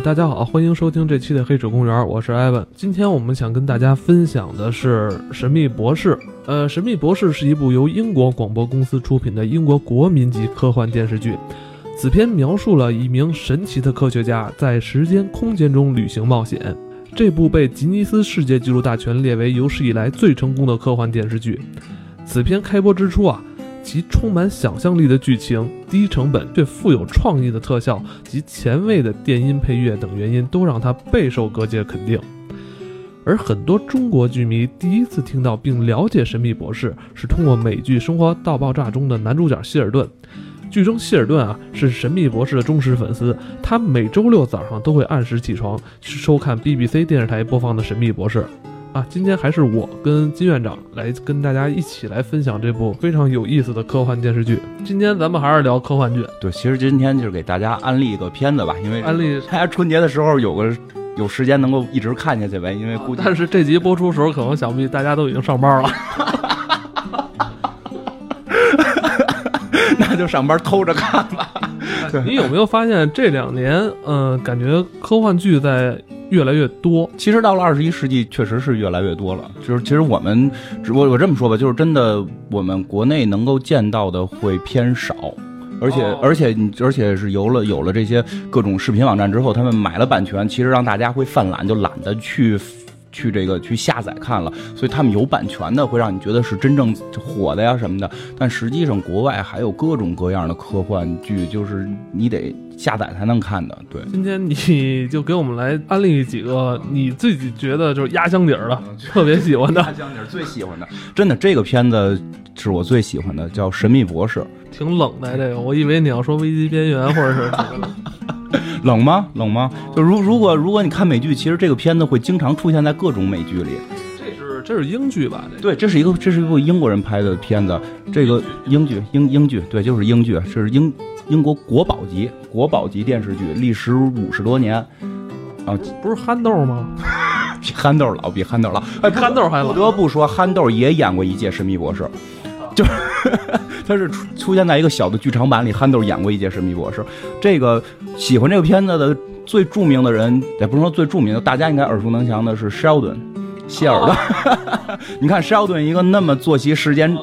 大家好，欢迎收听这期的《黑水公园》，我是艾文。今天我们想跟大家分享的是《神秘博士》。呃，《神秘博士》是一部由英国广播公司出品的英国国民级科幻电视剧。此片描述了一名神奇的科学家在时间空间中旅行冒险。这部被吉尼斯世界纪录大全列为有史以来最成功的科幻电视剧。此片开播之初啊。其充满想象力的剧情、低成本却富有创意的特效及前卫的电音配乐等原因，都让它备受各界肯定。而很多中国剧迷第一次听到并了解《神秘博士》，是通过美剧《生活大爆炸》中的男主角希尔顿。剧中希尔顿啊是《神秘博士》的忠实粉丝，他每周六早上都会按时起床去收看 BBC 电视台播放的《神秘博士》。啊，今天还是我跟金院长来跟大家一起来分享这部非常有意思的科幻电视剧。今天咱们还是聊科幻剧。对，其实今天就是给大家安利一个片子吧，因为安利大家春节的时候有个有时间能够一直看下去呗。因为估计，但是这集播出时候，可能想必大家都已经上班了。那就上班偷着看吧。你有没有发现这两年，嗯，感觉科幻剧在。越来越多，其实到了二十一世纪，确实是越来越多了。就是其实我们，我我这么说吧，就是真的，我们国内能够见到的会偏少，而且而且而且是有了有了这些各种视频网站之后，他们买了版权，其实让大家会犯懒，就懒得去。去这个去下载看了，所以他们有版权的会让你觉得是真正火的呀什么的。但实际上国外还有各种各样的科幻剧，就是你得下载才能看的。对，今天你就给我们来安利几个你自己觉得就是压箱底儿的，特别喜欢的。压箱底儿最喜欢的，真的这个片子是我最喜欢的，叫《神秘博士》。挺冷的这个，我以为你要说危机边缘或者是。冷吗？冷吗？就如如果如果你看美剧，其实这个片子会经常出现在各种美剧里。这是这是英剧吧？对，这是一个这是一部英国人拍的片子。这个英剧英英剧对，就是英剧，这是英英国国宝级国宝级电视剧，历时五十多年。啊，不是憨豆吗？比憨豆老，比憨豆老。哎，憨豆还老。不得不说，憨豆也演过一届神秘博士，就。他是出出现在一个小的剧场版里，憨豆演过一届神秘博士。这个喜欢这个片子的最著名的人，也不是说最著名的，大家应该耳熟能详的是 Sheldon，谢尔顿。你看 Sheldon 一个那么作息时间。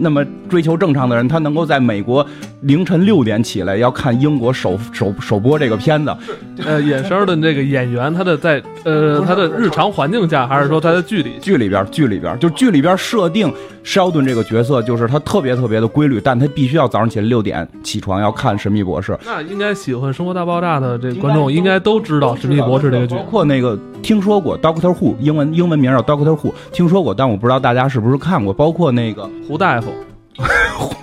那么追求正常的人，他能够在美国凌晨六点起来要看英国首首首播这个片子。呃，演生的这个演员，他的在呃他的日常环境下，还是说他的剧里剧里边剧里边，就剧里边设定肖顿这个角色，就是他特别特别的规律，但他必须要早上起来六点起床要看《神秘博士》。那应该喜欢《生活大爆炸》的这观众应该都知道《神秘博士》这个剧，包括那个听说过 Doctor Who，英文英文名叫 Doctor Who，听说过，但我不知道大家是不是看过，包括那个胡大夫。胡大夫，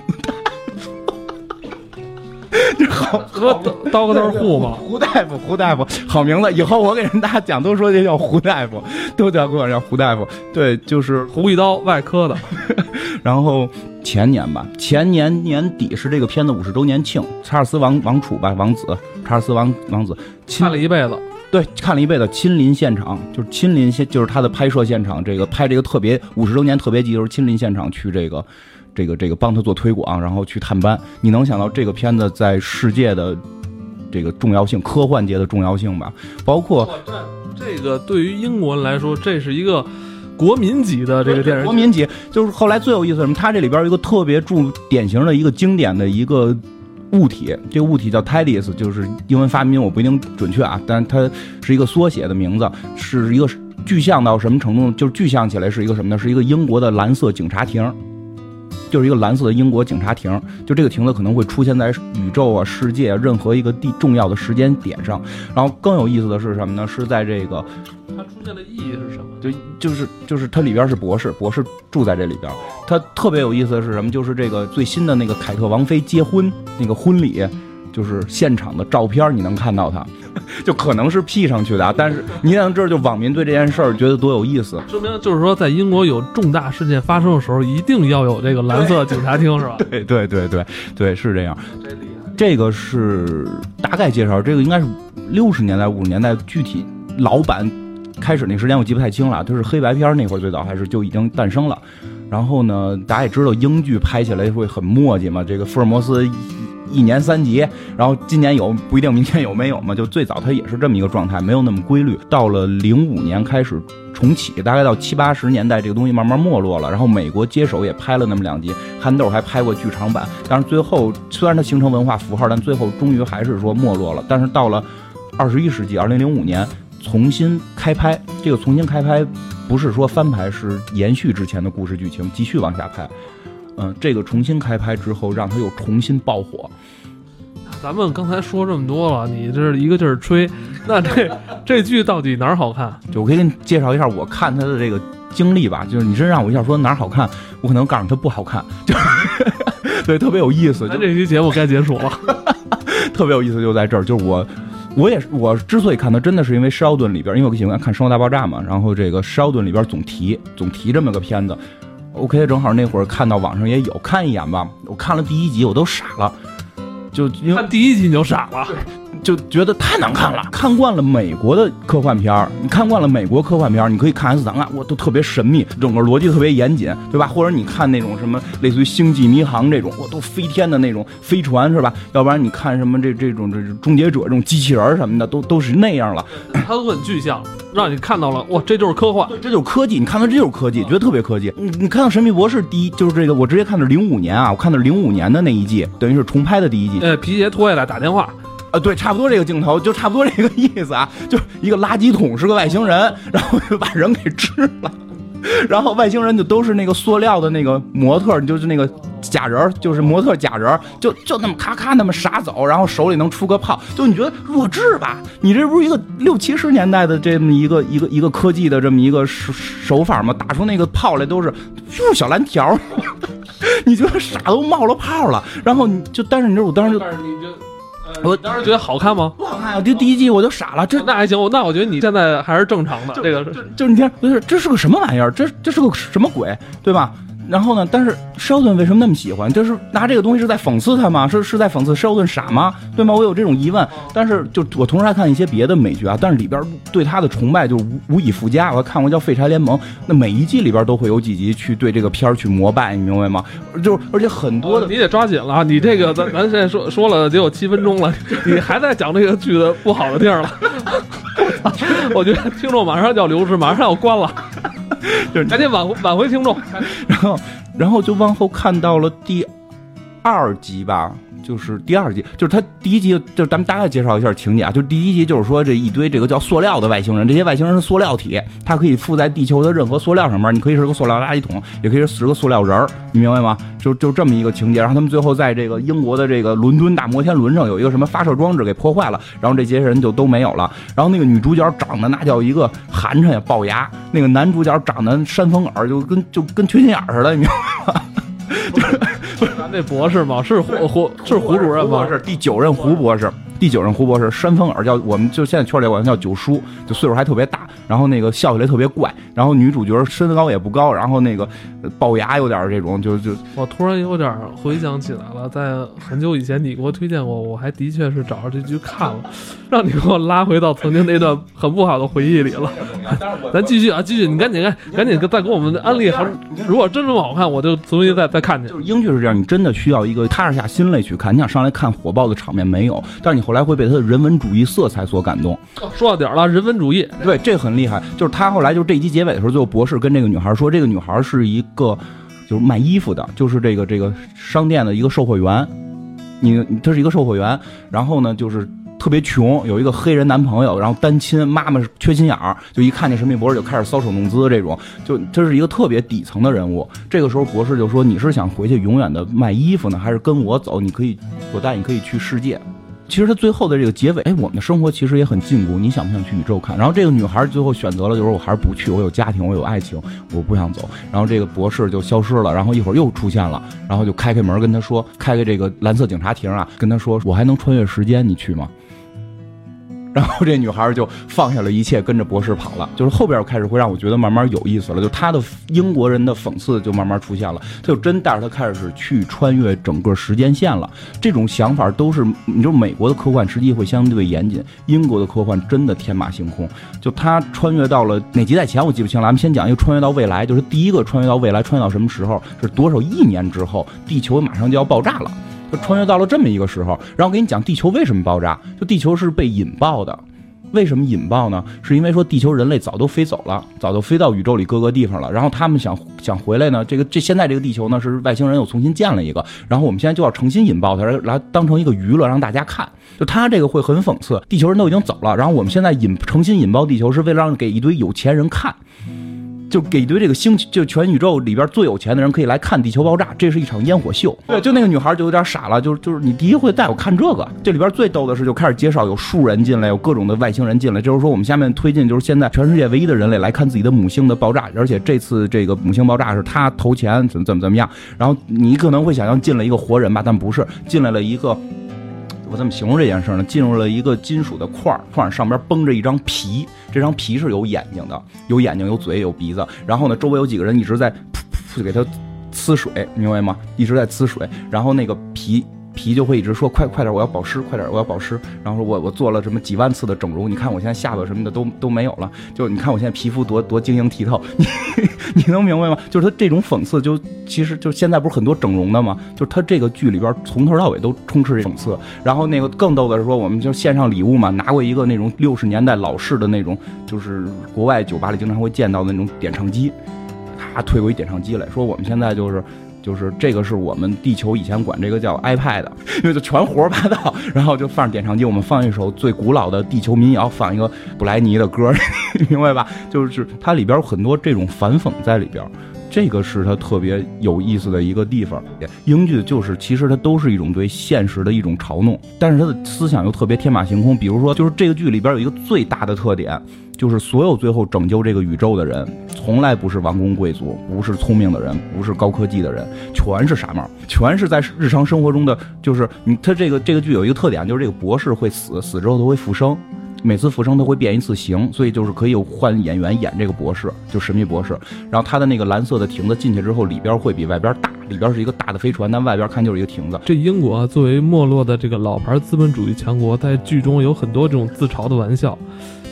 这好和刀个刀户吗？胡大夫，胡大夫，好名字。以后我给人大家讲，都说这叫胡大夫，都叫管叫胡大夫。对，就是胡一刀，外科的。然后前年吧，前年年底是这个片子五十周年庆，查尔斯王王储吧，王子，查尔斯王王子，看了一辈子。对，看了一辈子，亲临现场，就是亲临现，就是他的拍摄现场，这个拍这个特别五十周年特别集，就是亲临现场去这个。这个这个帮他做推广，然后去探班。你能想到这个片子在世界的这个重要性，科幻界的重要性吧？包括这个对于英国人来说，这是一个国民级的这个电视。国民级就是后来最有意思什么？它这里边有一个特别著典型的一个经典的一个物体，这个物体叫 TARDIS，就是英文发音我不一定准确啊，但它是一个缩写的名字，是一个具象到什么程度？就是具象起来是一个什么呢？是一个英国的蓝色警察亭。就是一个蓝色的英国警察亭，就这个亭子可能会出现在宇宙啊、世界啊任何一个地重要的时间点上。然后更有意思的是什么呢？是在这个它出现的意义是什么？就就是就是它里边是博士，博士住在这里边。它特别有意思的是什么？就是这个最新的那个凯特王妃结婚那个婚礼。就是现场的照片，你能看到它，就可能是 P 上去的啊，但是你能知道就网民对这件事儿觉得多有意思，说明就是说在英国有重大事件发生的时候，一定要有这个蓝色警察厅，是吧？对对对对对，是这样。这个是大概介绍，这个应该是六十年代五十年代具体老版开始那时间我记不太清了，就是黑白片那会儿最早还是就已经诞生了。然后呢，大家也知道英剧拍起来会很墨迹嘛，这个福尔摩斯。一年三集，然后今年有不一定，明天有没有嘛？就最早它也是这么一个状态，没有那么规律。到了零五年开始重启，大概到七八十年代，这个东西慢慢没落了。然后美国接手也拍了那么两集，憨豆还拍过剧场版，但是最后虽然它形成文化符号，但最后终于还是说没落了。但是到了二十一世纪，二零零五年重新开拍，这个重新开拍不是说翻拍，是延续之前的故事剧情，继续往下拍。嗯，这个重新开拍之后，让它又重新爆火。咱们刚才说这么多了，你这一个劲儿吹，那这这剧到底哪儿好看？就我可以给你介绍一下我看它的这个经历吧。就是你真让我一下说哪儿好看，我可能告诉你它不好看，就 对，特别有意思。就这期节目该结束了，特别有意思就在这儿，就是我。我也是，我之所以看它，真的是因为肖顿里边，因为我喜欢看《生活大爆炸》嘛。然后这个肖顿里边总提总提这么个片子，OK，正好那会儿看到网上也有，看一眼吧。我看了第一集，我都傻了，就因为看第一集你就傻了。就觉得太难看了。看惯了美国的科幻片儿，你看惯了美国科幻片儿，你可以看《X 档案》，我都特别神秘，整个逻辑特别严谨，对吧？或者你看那种什么类似于《星际迷航》这种，我都飞天的那种飞船，是吧？要不然你看什么这这种这终结者这种机器人什么的，都都是那样了。它都很具象，让你看到了，哇，这就是科幻，这就是科技。你看到这就是科技，觉得特别科技。你你看到《神秘博士》第一就是这个，我直接看的零五年啊，我看的是零五年的那一季，等于是重拍的第一季。皮鞋脱下来打电话。啊，对，差不多这个镜头，就差不多这个意思啊，就是一个垃圾桶是个外星人，然后就把人给吃了，然后外星人就都是那个塑料的那个模特，就是那个假人，就是模特假人，就就那么咔咔那么傻走，然后手里能出个炮，就你觉得弱智吧？你这不是一个六七十年代的这么一个一个一个科技的这么一个手手法吗？打出那个炮来都是就是小蓝条，你觉得傻都冒了泡了，然后你就，但是你知道我当时就。我当时觉得好看吗？不好看啊！就第一季我就傻了。这那还行，那我觉得你现在还是正常的。这个就是你听，不是这是个什么玩意儿？这这是个什么鬼？对吧？然后呢？但是肖顿为什么那么喜欢？就是拿这个东西是在讽刺他吗？是是在讽刺肖顿傻吗？对吗？我有这种疑问。但是就我同时还看一些别的美剧啊，但是里边对他的崇拜就无无以复加。我还看过叫《废柴联盟》，那每一季里边都会有几集去对这个片儿去膜拜，你明白吗？就是而且很多的你得抓紧了，你这个咱咱现在说说了得有七分钟了，你还在讲这个剧的不好的地儿了。我觉得听众马上就要流失，马上要关了。就 是赶紧挽回挽回听众，然后然后就往后看到了第二集吧。就是第二集，就是他第一集，就是咱们大概介绍一下情节啊。就是第一集，就是说这一堆这个叫塑料的外星人，这些外星人是塑料体，它可以附在地球的任何塑料上面。你可以是个塑料垃圾桶，也可以是个塑料人儿，你明白吗？就就这么一个情节。然后他们最后在这个英国的这个伦敦大摩天轮上有一个什么发射装置给破坏了，然后这些人就都没有了。然后那个女主角长得那叫一个寒碜呀，龅牙；那个男主角长得山峰耳，就跟就跟缺心眼似的，你明白吗？就是那博士吗？是胡胡是胡主任吗？是第九任胡博士。第九任胡博士，山峰耳叫，我们就现在圈里管他叫九叔，就岁数还特别大，然后那个笑起来特别怪，然后女主角身高也不高，然后那个龅牙有点这种，就就我突然有点回想起来了，在很久以前你给我推荐过，我还的确是找着这剧看了，让你给我拉回到曾经那段很不好的回忆里了。咱继续啊，继续，你赶紧赶赶紧再给我们安利，如果真这么好看，我就重新再再看去。就是英剧是这样，你真的需要一个踏实下心来去看，你想上来看火爆的场面没有，但是你。后来会被他的人文主义色彩所感动。说到点儿了，人文主义，对，这很厉害。就是他后来就这一集结尾的时候，最后博士跟这个女孩说，这个女孩是一个就是卖衣服的，就是这个这个商店的一个售货员。你她是一个售货员，然后呢就是特别穷，有一个黑人男朋友，然后单亲，妈妈是缺心眼儿，就一看见神秘博士就开始搔首弄姿，这种就这是一个特别底层的人物。这个时候博士就说：“你是想回去永远的卖衣服呢，还是跟我走？你可以我带你可以去世界。”其实他最后的这个结尾，哎，我们的生活其实也很禁锢。你想不想去宇宙看？然后这个女孩最后选择了，就是我还是不去。我有家庭，我有爱情，我不想走。然后这个博士就消失了。然后一会儿又出现了，然后就开开门跟他说，开开这个蓝色警察亭啊，跟他说，我还能穿越时间，你去吗？然后这女孩就放下了一切，跟着博士跑了。就是后边开始会让我觉得慢慢有意思了，就他的英国人的讽刺就慢慢出现了。他就真带着他开始去穿越整个时间线了。这种想法都是，你说美国的科幻实际会相对严谨，英国的科幻真的天马行空。就他穿越到了哪几代前我记不清了，咱们先讲一个穿越到未来，就是第一个穿越到未来，穿越到什么时候？是多少亿年之后，地球马上就要爆炸了。他穿越到了这么一个时候，然后给你讲地球为什么爆炸，就地球是被引爆的。为什么引爆呢？是因为说地球人类早都飞走了，早都飞到宇宙里各个地方了。然后他们想想回来呢，这个这现在这个地球呢是外星人又重新建了一个，然后我们现在就要重新引爆它，来当成一个娱乐让大家看。就他这个会很讽刺，地球人都已经走了，然后我们现在引重新引爆地球是为了让给一堆有钱人看。就给一堆这个星就全宇宙里边最有钱的人可以来看地球爆炸，这是一场烟火秀。对，就那个女孩就有点傻了，就是就是你第一回带我看这个，这里边最逗的是就开始介绍有树人进来，有各种的外星人进来，就是说我们下面推进就是现在全世界唯一的人类来看自己的母星的爆炸，而且这次这个母星爆炸是他投钱怎么怎么怎么样，然后你可能会想象进了一个活人吧，但不是，进来了一个。我怎么形容这件事呢？进入了一个金属的块儿，块儿上边绷着一张皮，这张皮是有眼睛的，有眼睛、有嘴、有鼻子。然后呢，周围有几个人一直在噗噗噗给它呲水，明白吗？一直在呲水，然后那个皮。皮就会一直说快快点，我要保湿，快点，我要保湿。然后说我我做了什么几万次的整容，你看我现在下巴什么的都都没有了。就你看我现在皮肤多多晶莹剔透，你 你能明白吗？就是他这种讽刺，就其实就现在不是很多整容的吗？就是他这个剧里边从头到尾都充斥着讽刺。然后那个更逗的是说，我们就献上礼物嘛，拿过一个那种 六十年代老式的那种，就是国外酒吧里经常会见到的那种点唱机，他推过一点唱机来说，我们现在就是。就是这个是我们地球以前管这个叫 iPad，因为就全胡说八道，然后就放着点唱机，我们放一首最古老的地球民谣，放一个布莱尼的歌，明白吧？就是它里边有很多这种反讽在里边，这个是它特别有意思的一个地方。英剧就是其实它都是一种对现实的一种嘲弄，但是它的思想又特别天马行空。比如说，就是这个剧里边有一个最大的特点。就是所有最后拯救这个宇宙的人，从来不是王公贵族，不是聪明的人，不是高科技的人，全是傻帽，全是在日常生活中的。就是你，他这个这个剧有一个特点，就是这个博士会死，死之后他会复生，每次复生他会变一次形，所以就是可以换演员演这个博士，就神秘博士。然后他的那个蓝色的亭子进去之后，里边会比外边大，里边是一个大的飞船，但外边看就是一个亭子。这英国作为没落的这个老牌资本主义强国，在剧中有很多这种自嘲的玩笑。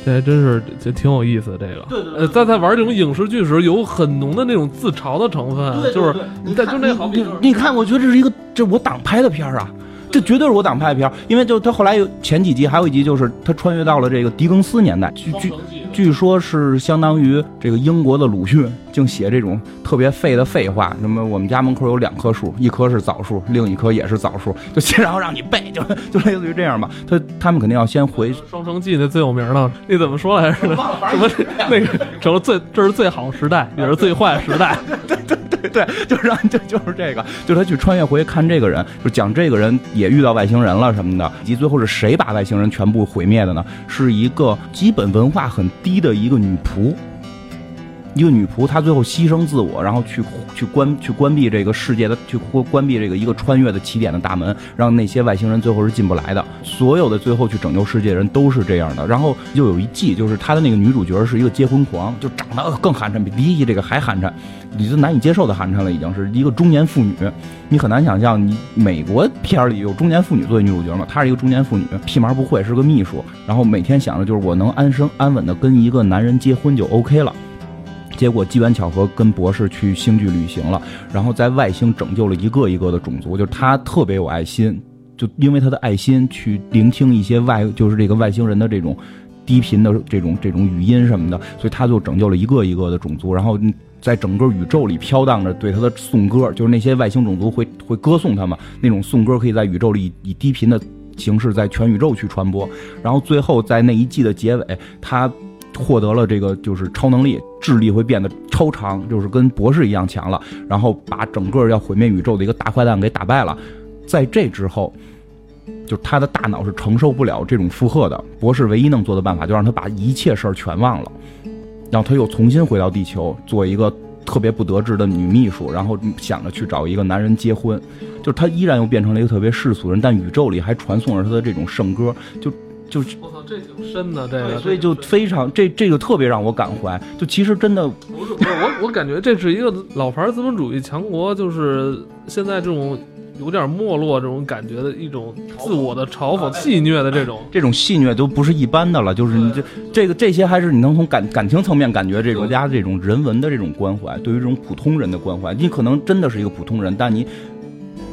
这还真是，这挺有意思。这个，对对，在在玩这种影视剧时，有很浓的那种自嘲的成分。就是你在就那好，你看，我觉得这是一个，这我党拍的片儿啊，这绝对是我党拍的片儿。因为就他后来有前几集，还有一集就是他穿越到了这个狄更斯年代，据据据说是相当于这个英国的鲁迅，净写这种特别废的废话。什么我们家门口有两棵树，一棵是枣树，另一棵也是枣树，就先然后让你背，就就类似于这样吧。他他们肯定要先回《双城记》那 最有名的，那怎么说来着？什么那个成了最这是最好时代，也是最坏时代。对对对对，就是让就就是这个，就他去穿越回看这个人，就讲这个人也遇到外星人了什么的，以及最后是谁把外星人全部毁灭的呢？是一个基本文化很。低的一个女仆，一个女仆，她最后牺牲自我，然后去去关去关闭这个世界的，去关关闭这个一个穿越的起点的大门，让那些外星人最后是进不来的。所有的最后去拯救世界的人都是这样的。然后又有一季，就是她的那个女主角是一个结婚狂，就长得更寒碜，比第一季这个还寒碜，你就难以接受的寒碜了，已经是一个中年妇女。你很难想象，你美国片里有中年妇女作为女主角吗？她是一个中年妇女，屁毛不会，是个秘书，然后每天想着就是我能安生安稳的跟一个男人结婚就 OK 了。结果机缘巧合跟博士去星际旅行了，然后在外星拯救了一个一个的种族，就是他特别有爱心，就因为他的爱心去聆听一些外，就是这个外星人的这种低频的这种这种语音什么的，所以他就拯救了一个一个的种族，然后。在整个宇宙里飘荡着，对他的颂歌，就是那些外星种族会会歌颂他嘛？那种颂歌可以在宇宙里以低频的形式在全宇宙去传播。然后最后在那一季的结尾，他获得了这个就是超能力，智力会变得超长，就是跟博士一样强了。然后把整个要毁灭宇宙的一个大坏蛋给打败了。在这之后，就他的大脑是承受不了这种负荷的。博士唯一能做的办法，就让他把一切事儿全忘了。然后他又重新回到地球，做一个特别不得志的女秘书，然后想着去找一个男人结婚，就是他依然又变成了一个特别世俗人，但宇宙里还传送着他的这种圣歌，就就我操，这挺深的这个，所以就非常这这个特别让我感怀，就其实真的不是不是我我感觉这是一个老牌资本主义强国，就是现在这种。有点没落这种感觉的一种自我的嘲讽、戏谑的这种，这种戏谑都不是一般的了。就是你这这个这些，还是你能从感感情层面感觉这国家这种人文的这种关怀，对于这种普通人的关怀。你可能真的是一个普通人，但你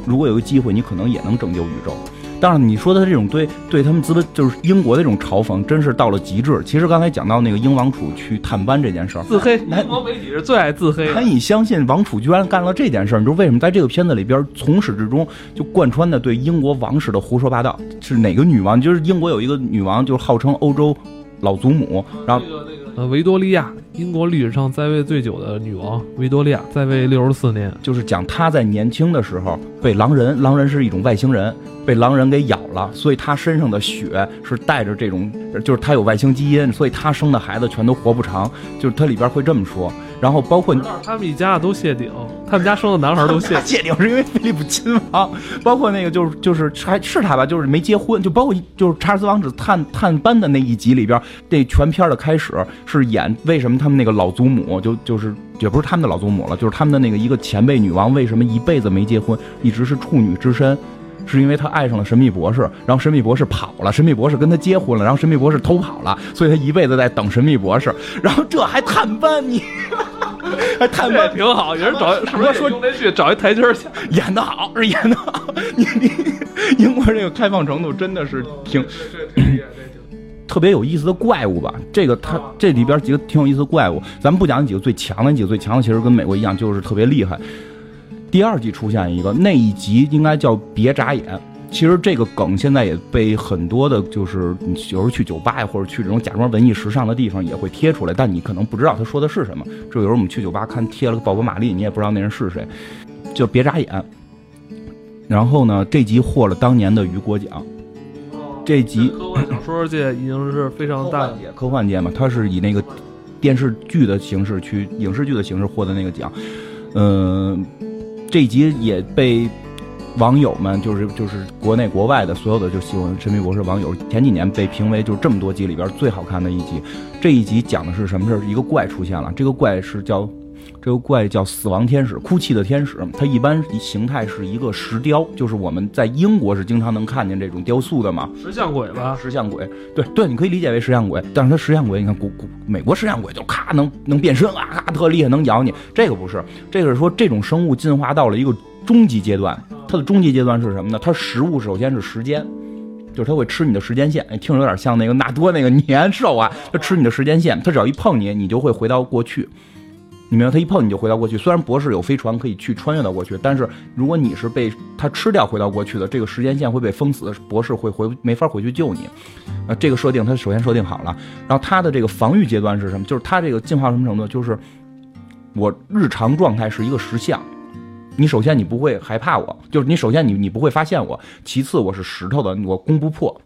如果有个机会，你可能也能拯救宇宙。当然，你说的这种对对他们资本就是英国的这种嘲讽，真是到了极致。其实刚才讲到那个英王储去探班这件事儿，自黑，英国媒体是最爱自黑。难以相信王储居然干了这件事儿，你知道为什么？在这个片子里边，从始至终就贯穿的对英国王室的胡说八道。是哪个女王？就是英国有一个女王，就是号称欧洲老祖母，然后呃维多利亚。英国历史上在位最久的女王维多利亚在位六十四年，就是讲她在年轻的时候被狼人，狼人是一种外星人，被狼人给咬了，所以她身上的血是带着这种，就是她有外星基因，所以她生的孩子全都活不长，就是它里边会这么说。然后包括他们一家都谢顶，他们家生的男孩都谢 谢顶，是因为菲利普亲王。包括那个就是就是还是他吧，就是没结婚，就包括就是查尔斯王子探探班的那一集里边，这全片的开始是演为什么他们那个老祖母就就是也不是他们的老祖母了，就是他们的那个一个前辈女王为什么一辈子没结婚，一直是处女之身。是因为她爱上了神秘博士，然后神秘博士跑了，神秘博士跟她结婚了，然后神秘博士偷跑了，所以她一辈子在等神秘博士。然后这还探班，你还探班挺好，也是找是不是说那去找一台阶下？演的好是演的好，你你英国这个开放程度真的是挺特别有意思的怪物吧？这个它这里边几个挺有意思的怪物，咱们不讲几个最强的，几个最强的其实跟美国一样，就是特别厉害。第二季出现一个，那一集应该叫别眨眼。其实这个梗现在也被很多的，就是你有时候去酒吧呀，或者去这种假装文艺时尚的地方也会贴出来，但你可能不知道他说的是什么。就有时候我们去酒吧看贴了个鲍勃·马利，你也不知道那人是谁，就别眨眼。然后呢，这集获了当年的雨果奖。这集科幻小说界已经是非常大界，科幻界嘛，它是以那个电视剧的形式去影视剧的形式获得那个奖，嗯。这一集也被网友们，就是就是国内国外的所有的就喜欢《神秘博士》网友，前几年被评为就是这么多集里边最好看的一集。这一集讲的是什么事一个怪出现了，这个怪是叫。这个怪叫死亡天使，哭泣的天使。它一般形态是一个石雕，就是我们在英国是经常能看见这种雕塑的嘛。石像鬼吧？石像鬼，对对，你可以理解为石像鬼。但是它石像鬼，你看古古美国石像鬼就咔能能变身啊，咔特厉害，能咬你。这个不是，这个是说这种生物进化到了一个终极阶段。它的终极阶段是什么呢？它食物首先是时间，就是它会吃你的时间线。哎，听着有点像那个纳多那个年兽啊，它吃你的时间线，它只要一碰你，你就会回到过去。你明白，他一碰你就回到过去。虽然博士有飞船可以去穿越到过去，但是如果你是被他吃掉回到过去的，这个时间线会被封死，博士会回没法回去救你。呃，这个设定他首先设定好了，然后他的这个防御阶段是什么？就是他这个进化什么程度？就是我日常状态是一个石像，你首先你不会害怕我，就是你首先你你不会发现我，其次我是石头的，我攻不破，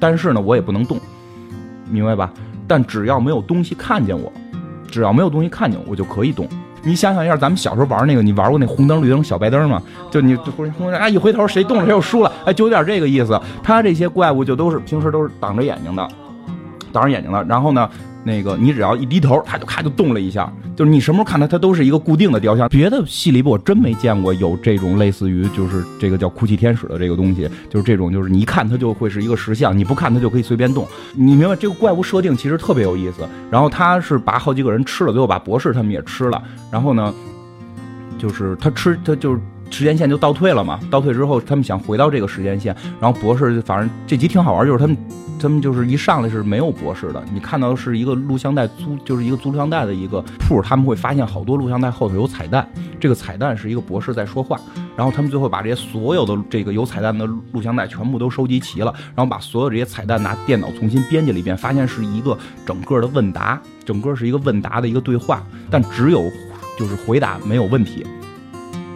但是呢我也不能动，明白吧？但只要没有东西看见我。只要没有东西看见我，我就可以动。你想想一下，咱们小时候玩那个，你玩过那红灯、绿灯、小白灯吗？就你红灯啊，一回头谁动了谁就输了，哎，就有点这个意思。他这些怪物就都是平时都是挡着眼睛的，挡上眼睛了。然后呢？那个，你只要一低头，它就咔就动了一下。就是你什么时候看它，它都是一个固定的雕像。别的戏里边我真没见过有这种类似于就是这个叫哭泣天使的这个东西，就是这种就是你一看它就会是一个石像，你不看它就可以随便动。你明白这个怪物设定其实特别有意思。然后他是把好几个人吃了，最后把博士他们也吃了。然后呢，就是他吃他就是。时间线就倒退了嘛？倒退之后，他们想回到这个时间线，然后博士反正这集挺好玩，就是他们他们就是一上来是没有博士的，你看到的是一个录像带租，就是一个租录像带的一个铺，他们会发现好多录像带后头有彩蛋，这个彩蛋是一个博士在说话，然后他们最后把这些所有的这个有彩蛋的录像带全部都收集齐了，然后把所有这些彩蛋拿电脑重新编辑了一遍，发现是一个整个的问答，整个是一个问答的一个对话，但只有就是回答没有问题。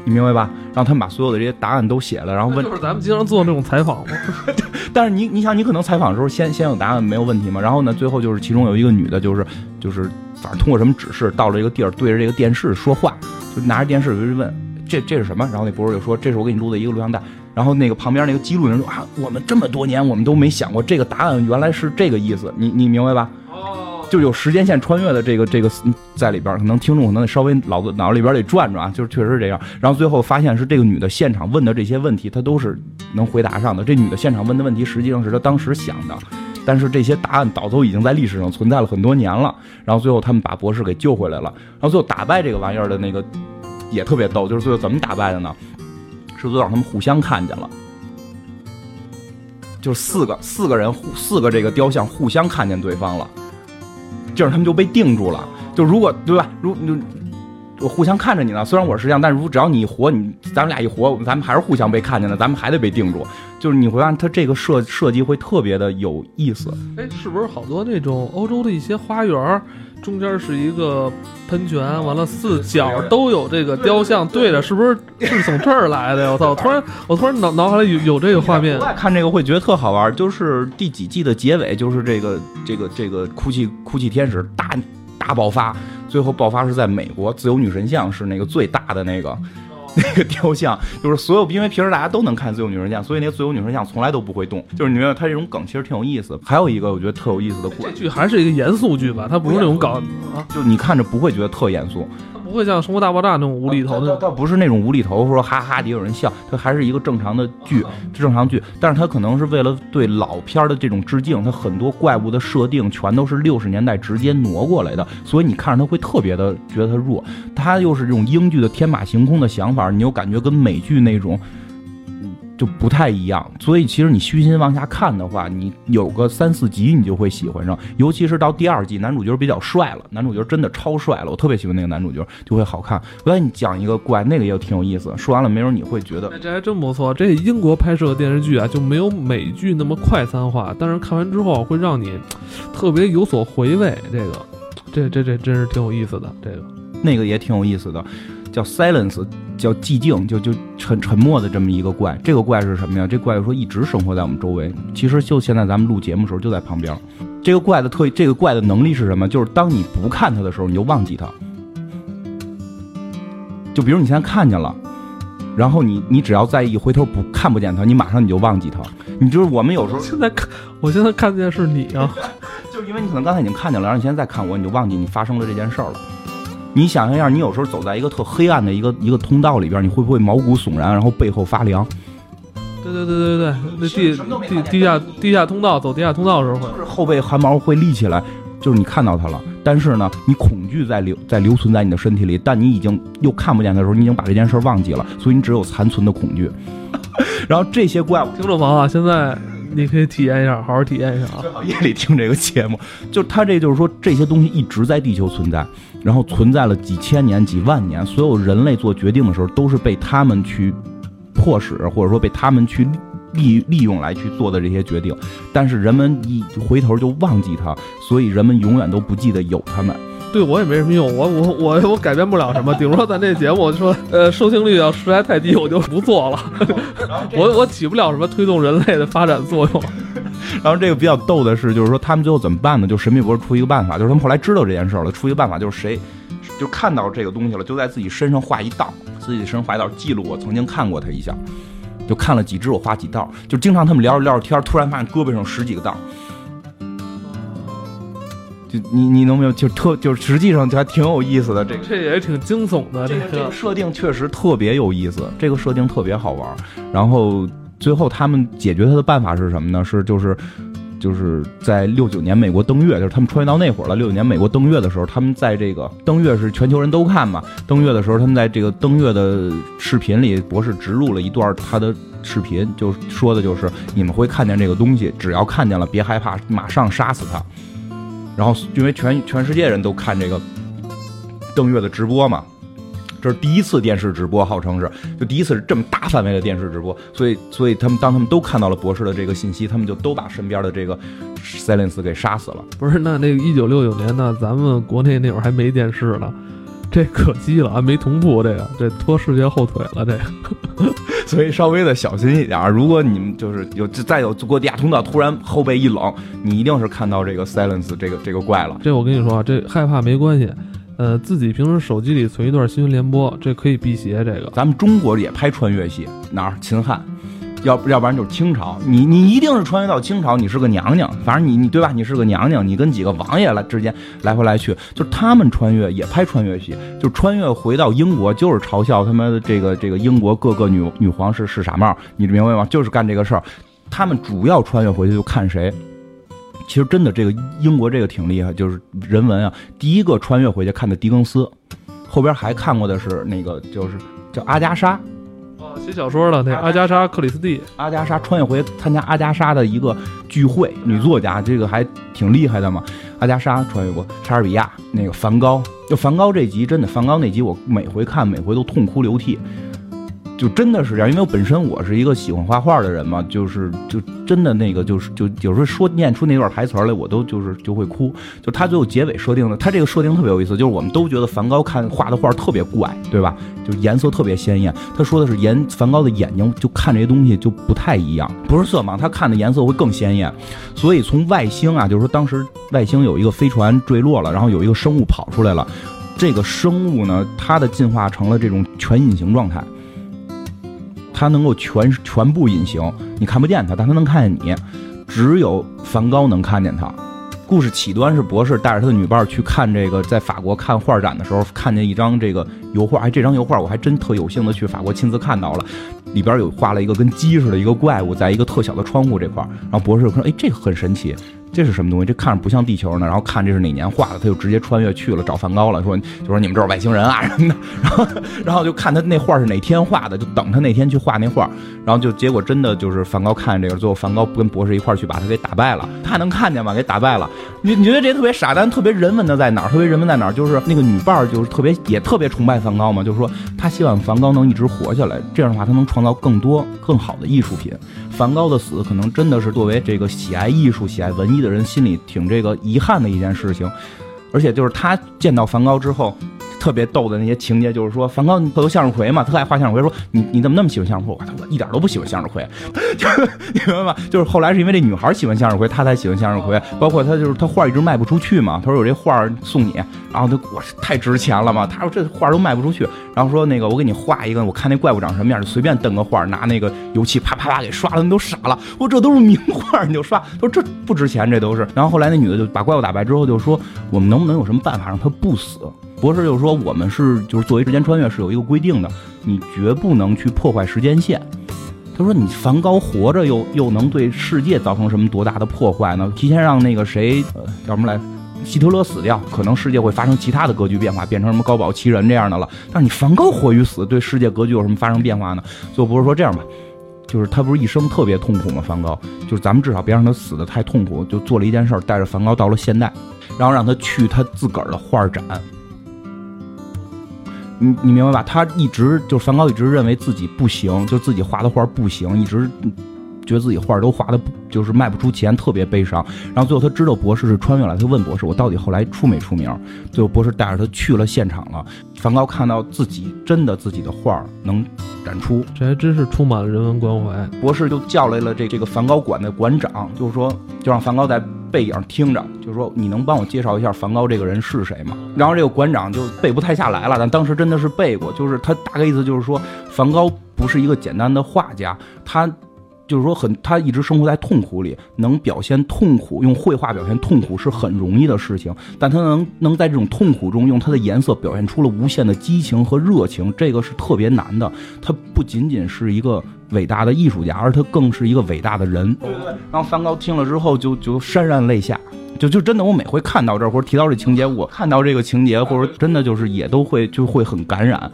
你明白吧？然后他们把所有的这些答案都写了，然后问。就是咱们经常做那种采访吗。但是你，你想，你可能采访的时候先先有答案没有问题嘛？然后呢，最后就是其中有一个女的，就是就是反正通过什么指示到了一个地儿，对着这个电视说话，就拿着电视就问这这是什么？然后那博士就说这是我给你录的一个录像带。然后那个旁边那个记录人说啊，我们这么多年我们都没想过这个答案原来是这个意思，你你明白吧？就有时间线穿越的这个这个在里边，可能听众可能稍微脑子脑子里边得转转啊，就是确实是这样。然后最后发现是这个女的现场问的这些问题，她都是能回答上的。这女的现场问的问题实际上是她当时想的，但是这些答案早都已经在历史上存在了很多年了。然后最后他们把博士给救回来了，然后最后打败这个玩意儿的那个也特别逗，就是最后怎么打败的呢？始祖岛他们互相看见了，就四个四个人互四个这个雕像互相看见对方了，这样他们就被定住了。就如果对吧？如就我互相看着你呢，虽然我是石像，但是如只要你一活，你咱们俩一活，咱们还是互相被看见的，咱们还得被定住。就是你会发现它这个设设计会特别的有意思。哎，是不是好多那种欧洲的一些花园，中间是一个喷泉，完了四角都有这个雕像对着，是不是是从这儿来的呀？我操！突然我突然脑脑海里有有这个画面。看这个会觉得特好玩，就是第几季的结尾，就是这个这个这个哭泣哭泣天使大大爆发，最后爆发是在美国，自由女神像是那个最大的那个。那个雕像就是所有，因为平时大家都能看自由女神像，所以那个自由女神像从来都不会动。就是你明白，它这种梗其实挺有意思。还有一个我觉得特有意思的故事，这剧还是一个严肃剧吧，它不是那种搞啊，就你看着不会觉得特严肃，它不会像《生活大爆炸》那种无厘头的。它它不是那种无厘头说哈哈得有人笑，它还是一个正常的剧，正常剧。但是它可能是为了对老片儿的这种致敬，它很多怪物的设定全都是六十年代直接挪过来的，所以你看着它会特别的觉得它弱。它又是这种英剧的天马行空的想法，你又感觉跟美剧那种。嗯就不太一样，所以其实你虚心往下看的话，你有个三四集你就会喜欢上，尤其是到第二季，男主角比较帅了，男主角真的超帅了，我特别喜欢那个男主角，就会好看。我给你讲一个怪，那个也挺有意思，说完了没准你会觉得哎，这还真不错。这英国拍摄的电视剧啊，就没有美剧那么快餐化，但是看完之后会让你特别有所回味。这个，这这这真是挺有意思的。这个，那个也挺有意思的，叫 Silence，叫寂静，就就沉沉默的这么一个怪。这个怪是什么呀？这怪说一直生活在我们周围，其实就现在咱们录节目的时候就在旁边。这个怪的特，这个怪的能力是什么？就是当你不看它的时候，你就忘记它。就比如你现在看见了，然后你你只要再一回头不看不见它，你马上你就忘记它。你就是我们有时候现在看，我现在看见是你啊，就是因为你可能刚才已经看见了，然后你现在再看我，你就忘记你发生了这件事儿了。你想象一下，你有时候走在一个特黑暗的一个一个通道里边，你会不会毛骨悚然，然后背后发凉？对对对对对，那地地地下地下通道走地下通道的时候会就是后背汗毛会立起来，就是你看到它了，但是呢，你恐惧在留在留存在你的身体里，但你已经又看不见它的时候，你已经把这件事儿忘记了，所以你只有残存的恐惧。然后这些怪物听众朋友啊，现在你可以体验一下，好好体验一下啊。最好夜里听这个节目，就他这就是说这些东西一直在地球存在，然后存在了几千年、几万年，所有人类做决定的时候都是被他们去迫使，或者说被他们去利利用来去做的这些决定，但是人们一回头就忘记它，所以人们永远都不记得有他们。对我也没什么用，我我我我改变不了什么，顶多咱这节目说，呃，收听率要实在太低，我就不做了。我我起不了什么推动人类的发展作用。然后这个比较逗的是，就是说他们最后怎么办呢？就神秘博士出一个办法，就是他们后来知道这件事儿了，出一个办法就是谁就看到这个东西了，就在自己身上画一道，自己身上画一道，记录我曾经看过他一下，就看了几只我画几道，就经常他们聊着聊着天，突然发现胳膊上十几个道。就你你能没有就特就实际上就还挺有意思的这个这也挺惊悚的，这这个这个个设定确实特别有意思，这个设定特别好玩儿。然后最后他们解决他的办法是什么呢？是就是就是在六九年美国登月，就是他们穿越到那会儿了。六九年美国登月的时候，他们在这个登月是全球人都看嘛。登月的时候，他们在这个登月的视频里，博士植入了一段他的视频，就说的就是你们会看见这个东西，只要看见了别害怕，马上杀死它。然后因为全全世界人都看这个登月的直播嘛，这是第一次电视直播，号称是就第一次是这么大范围的电视直播，所以所以他们当他们都看到了博士的这个信息，他们就都把身边的这个 Silence 给杀死了。不是那那个一九六九年呢，咱们国内那会儿还没电视呢，这可惜了，还没同步这个，这拖世界后腿了，这个。所以稍微的小心一点儿。如果你们就是有再有过地下通道，突然后背一冷，你一定是看到这个 Silence 这个这个怪了。这我跟你说啊，这害怕没关系，呃，自己平时手机里存一段新闻联播，这可以辟邪。这个咱们中国也拍穿越戏，哪儿？秦汉，要要不然就是清朝。你你一定是穿越到清朝，你是个娘娘，反正你你对吧？你是个娘娘，你跟几个王爷来之间来回来去，就是他们穿越也拍穿越戏，就穿越回到英国，就是嘲笑他们的这个这个英国各个女女皇是是傻帽，你明白吗？就是干这个事儿。他们主要穿越回去就看谁。其实真的，这个英国这个挺厉害，就是人文啊。第一个穿越回去看的狄更斯，后边还看过的是那个就是叫阿加莎，哦，写小说的那阿加莎·克里斯蒂，阿加莎穿越回参加阿加莎的一个聚会，女作家，这个还挺厉害的嘛。阿加莎穿越过莎士比亚，那个梵高，就梵高这集真的，梵高那集我每回看每回都痛哭流涕。就真的是这样，因为我本身我是一个喜欢画画的人嘛，就是就真的那个就是就有时候说念出那段台词来，我都就是就会哭。就他最后结尾设定的，他这个设定特别有意思，就是我们都觉得梵高看画的画特别怪，对吧？就颜色特别鲜艳。他说的是颜梵高的眼睛就看这些东西就不太一样，不是色盲，他看的颜色会更鲜艳。所以从外星啊，就是说当时外星有一个飞船坠落了，然后有一个生物跑出来了，这个生物呢，它的进化成了这种全隐形状态。他能够全全部隐形，你看不见他，但他能看见你。只有梵高能看见他。故事起端是博士带着他的女伴去看这个，在法国看画展的时候，看见一张这个油画。哎，这张油画我还真特有幸的去法国亲自看到了，里边有画了一个跟鸡似的一个怪物，在一个特小的窗户这块然后博士说：“哎，这个很神奇。”这是什么东西？这看着不像地球呢。然后看这是哪年画的，他就直接穿越去了找梵高了，说就说你们这是外星人啊什么的。然后然后就看他那画是哪天画的，就等他那天去画那画。然后就结果真的就是梵高看这个，最后梵高跟博士一块去把他给打败了。他能看见吗？给打败了。你你觉得这特别傻，但特别人文的在哪儿？特别人文在哪儿？就是那个女伴儿就是特别也特别崇拜梵高嘛，就是说他希望梵高能一直活下来，这样的话他能创造更多更好的艺术品。梵高的死可能真的是作为这个喜爱艺术、喜爱文艺的人心里挺这个遗憾的一件事情，而且就是他见到梵高之后。特别逗的那些情节，就是说梵高特有向日葵嘛，特爱画向日葵。说你你怎么那么喜欢向日葵？我我一点都不喜欢向日葵，就你明白吗？就是后来是因为这女孩喜欢向日葵，他才喜欢向日葵。包括他就是他画一直卖不出去嘛，他说有这画送你，然后他我太值钱了嘛，他说这画都卖不出去，然后说那个我给你画一个，我看那怪物长什么样，就随便登个画，拿那个油漆啪啪啪给刷了，你都傻了。我这都是名画，你就刷，他说这不值钱，这都是。然后后来那女的就把怪物打败之后就说，我们能不能有什么办法让他不死？博士就说：“我们是就是作为时间穿越是有一个规定的，你绝不能去破坏时间线。”他说：“你梵高活着又又能对世界造成什么多大的破坏呢？提前让那个谁呃叫什么来，希特勒死掉，可能世界会发生其他的格局变化，变成什么高保奇人这样的了。但是你梵高活与死对世界格局有什么发生变化呢？”最后博士说：“这样吧，就是他不是一生特别痛苦吗？梵高就是咱们至少别让他死的太痛苦，就做了一件事，带着梵高到了现代，然后让他去他自个儿的画展。”你你明白吧？他一直就梵高一直认为自己不行，就自己画的画不行，一直觉得自己画都画的不就是卖不出钱，特别悲伤。然后最后他知道博士是穿越了，他问博士：“我到底后来出没出名？”最后博士带着他去了现场了。梵高看到自己真的自己的画能展出，这还真是充满了人文关怀。博士就叫来了这这个梵高馆的馆长，就是说就让梵高在。背影听着，就是说你能帮我介绍一下梵高这个人是谁吗？然后这个馆长就背不太下来了，但当时真的是背过，就是他大概意思就是说，梵高不是一个简单的画家，他就是说很他一直生活在痛苦里，能表现痛苦，用绘画表现痛苦是很容易的事情，但他能能在这种痛苦中用他的颜色表现出了无限的激情和热情，这个是特别难的。他不仅仅是一个。伟大的艺术家，而他更是一个伟大的人。对对。然后梵高听了之后，就就潸然泪下，就就真的，我每回看到这儿或者提到这情节，我看到这个情节，或者真的就是也都会就会很感染。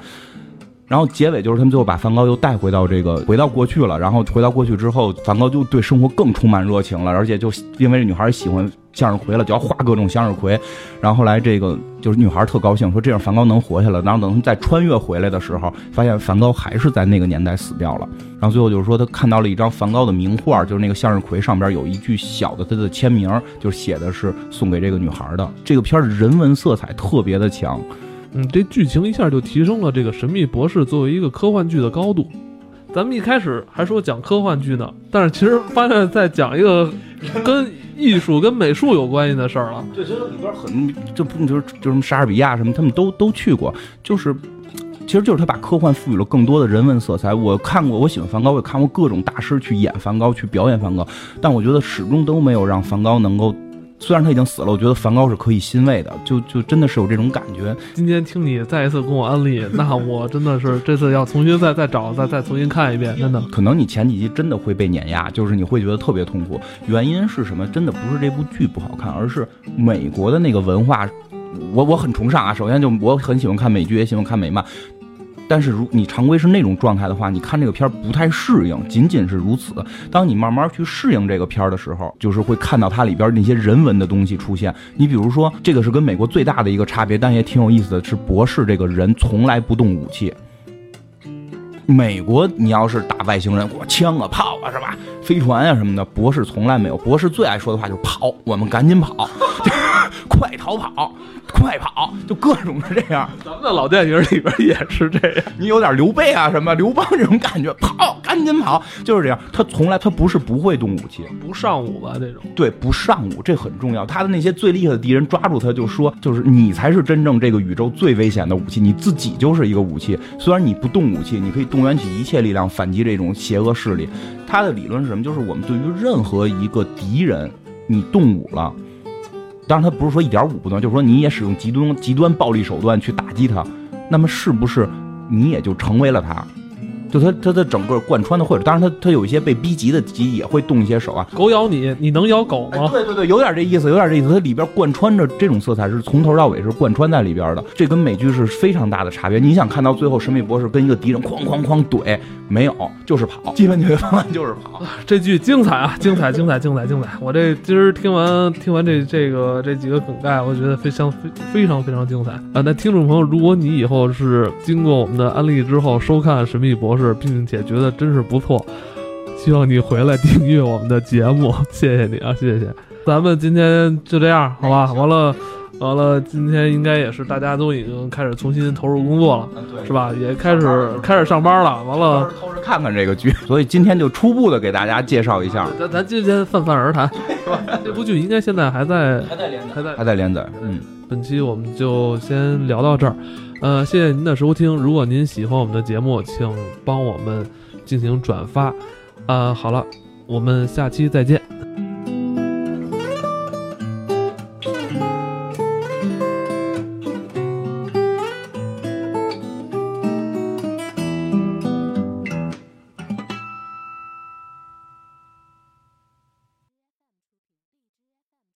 然后结尾就是他们最后把梵高又带回到这个回到过去了，然后回到过去之后，梵高就对生活更充满热情了，而且就因为这女孩喜欢向日葵了，就要画各种向日葵。然后后来这个就是女孩特高兴，说这样梵高能活下来。然后等他们再穿越回来的时候，发现梵高还是在那个年代死掉了。然后最后就是说他看到了一张梵高的名画，就是那个向日葵上边有一句小的他的签名，就写的是送给这个女孩的。这个片儿人文色彩特别的强。嗯，这剧情一下就提升了这个《神秘博士》作为一个科幻剧的高度。咱们一开始还说讲科幻剧呢，但是其实发现在讲一个跟艺术、跟美术有关系的事儿了。对，其实里边很就不就是就什么莎士比亚什么，他们都都去过。就是，其实就是他把科幻赋予了更多的人文色彩。我看过，我喜欢梵高，我也看过各种大师去演梵高，去表演梵高，但我觉得始终都没有让梵高能够。虽然他已经死了，我觉得梵高是可以欣慰的，就就真的是有这种感觉。今天听你再一次跟我安利，那我真的是这次要重新再再找再再重新看一遍，真的。可能你前几集真的会被碾压，就是你会觉得特别痛苦。原因是什么？真的不是这部剧不好看，而是美国的那个文化，我我很崇尚啊。首先就我很喜欢看美剧，也喜欢看美漫。但是如你常规是那种状态的话，你看这个片儿不太适应，仅仅是如此。当你慢慢去适应这个片儿的时候，就是会看到它里边那些人文的东西出现。你比如说，这个是跟美国最大的一个差别，但也挺有意思的是，博士这个人从来不动武器。美国，你要是打外星人，我枪啊、炮啊，是吧？飞船啊什么的，博士从来没有。博士最爱说的话就是跑，我们赶紧跑，快逃跑，快跑，就各种是这样。咱们的老电影里边也是这样，你有点刘备啊什么刘邦这种感觉，跑，赶紧跑，就是这样。他从来他不是不会动武器，不上武吧这种。对，不上武这很重要。他的那些最厉害的敌人抓住他就说，就是你才是真正这个宇宙最危险的武器，你自己就是一个武器。虽然你不动武器，你可以动员起一切力量反击这种邪恶势力。他的理论是什么？就是我们对于任何一个敌人，你动武了，当然他不是说一点武不能，就是说你也使用极端极端暴力手段去打击他，那么是不是你也就成为了他？就他他的整个贯穿的，或者当然他他有一些被逼急的急也会动一些手啊。狗咬你，你能咬狗吗？对对对，有点这意思，有点这意思。它里边贯穿着这种色彩，是从头到尾是贯穿在里边的。这跟美剧是非常大的差别。你想看到最后，神秘博士跟一个敌人哐哐哐怼，没有，就是跑，基本解决方案就是跑。这剧精彩啊，精彩，精彩，精彩，精彩！我这今儿听完听完这这个这几个梗概，我觉得非常非非常非常精彩啊！那听众朋友，如果你以后是经过我们的安利之后收看《神秘博士》，并且觉得真是不错，希望你回来订阅我们的节目，谢谢你啊，谢谢。咱们今天就这样，好吧？完了，完了，今天应该也是大家都已经开始重新投入工作了，是吧？也开始开始上班了。完了，偷着看看这个剧，所以今天就初步的给大家介绍一下。咱咱今天泛泛而谈，是吧？这部剧应该现在还在还在连载，还在还在连载。嗯，本期我们就先聊到这儿，呃，谢谢您的收听。如果您喜欢我们的节目，请帮我们进行转发。啊，好了，我们下期再见。